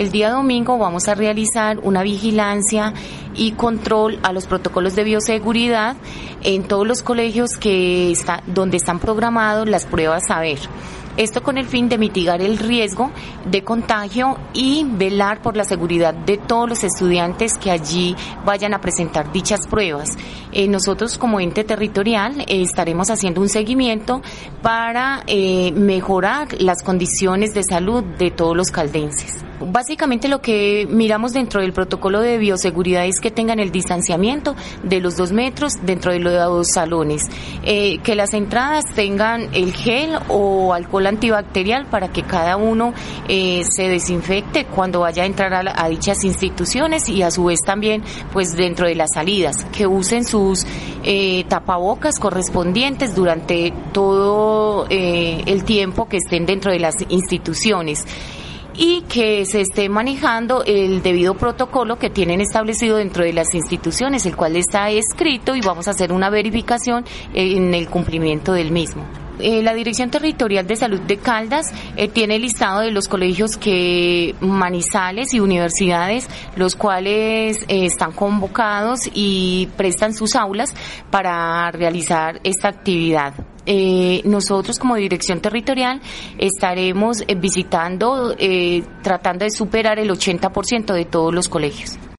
El día domingo vamos a realizar una vigilancia y control a los protocolos de bioseguridad en todos los colegios que está, donde están programados las pruebas saber. Esto con el fin de mitigar el riesgo de contagio y velar por la seguridad de todos los estudiantes que allí vayan a presentar dichas pruebas. Eh, nosotros como ente territorial eh, estaremos haciendo un seguimiento para eh, mejorar las condiciones de salud de todos los caldenses. Básicamente lo que miramos dentro del protocolo de bioseguridad es que tengan el distanciamiento de los dos metros dentro de los salones, eh, que las entradas tengan el gel o alcohol antibacterial para que cada uno eh, se desinfecte cuando vaya a entrar a, dichas instituciones y a su vez también pues dentro de las salidas, que usen sus eh, tapabocas correspondientes durante todo el tiempo que estén dentro de las instituciones y que se esté manejando el debido protocolo que tienen establecido dentro de las instituciones, el cual está escrito y vamos a hacer una verificación en el cumplimiento del mismo. Eh, la Dirección Territorial de Salud de Caldas eh, tiene listado de los colegios que Manizales y universidades, los cuales eh, están convocados y prestan sus aulas para realizar esta actividad. Eh, nosotros como dirección territorial estaremos visitando, tratando de superar el 80% de todos los colegios.